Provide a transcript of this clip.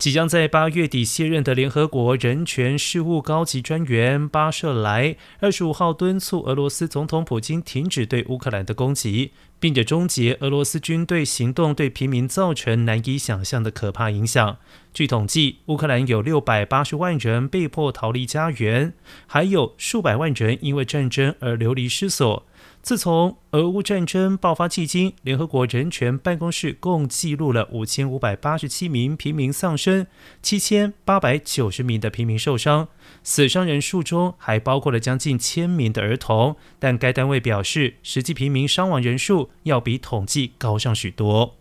即将在八月底卸任的联合国人权事务高级专员巴舍莱，二十五号敦促俄罗斯总统普京停止对乌克兰的攻击，并且终结俄罗斯军队行动对平民造成难以想象的可怕影响。据统计，乌克兰有六百八十万人被迫逃离家园，还有数百万人因为战争而流离失所。自从俄乌战争爆发迄今，联合国人权办公室共记录了五千五百八十七名平民丧生，七千八百九十名的平民受伤，死伤人数中还包括了将近千名的儿童。但该单位表示，实际平民伤亡人数要比统计高上许多。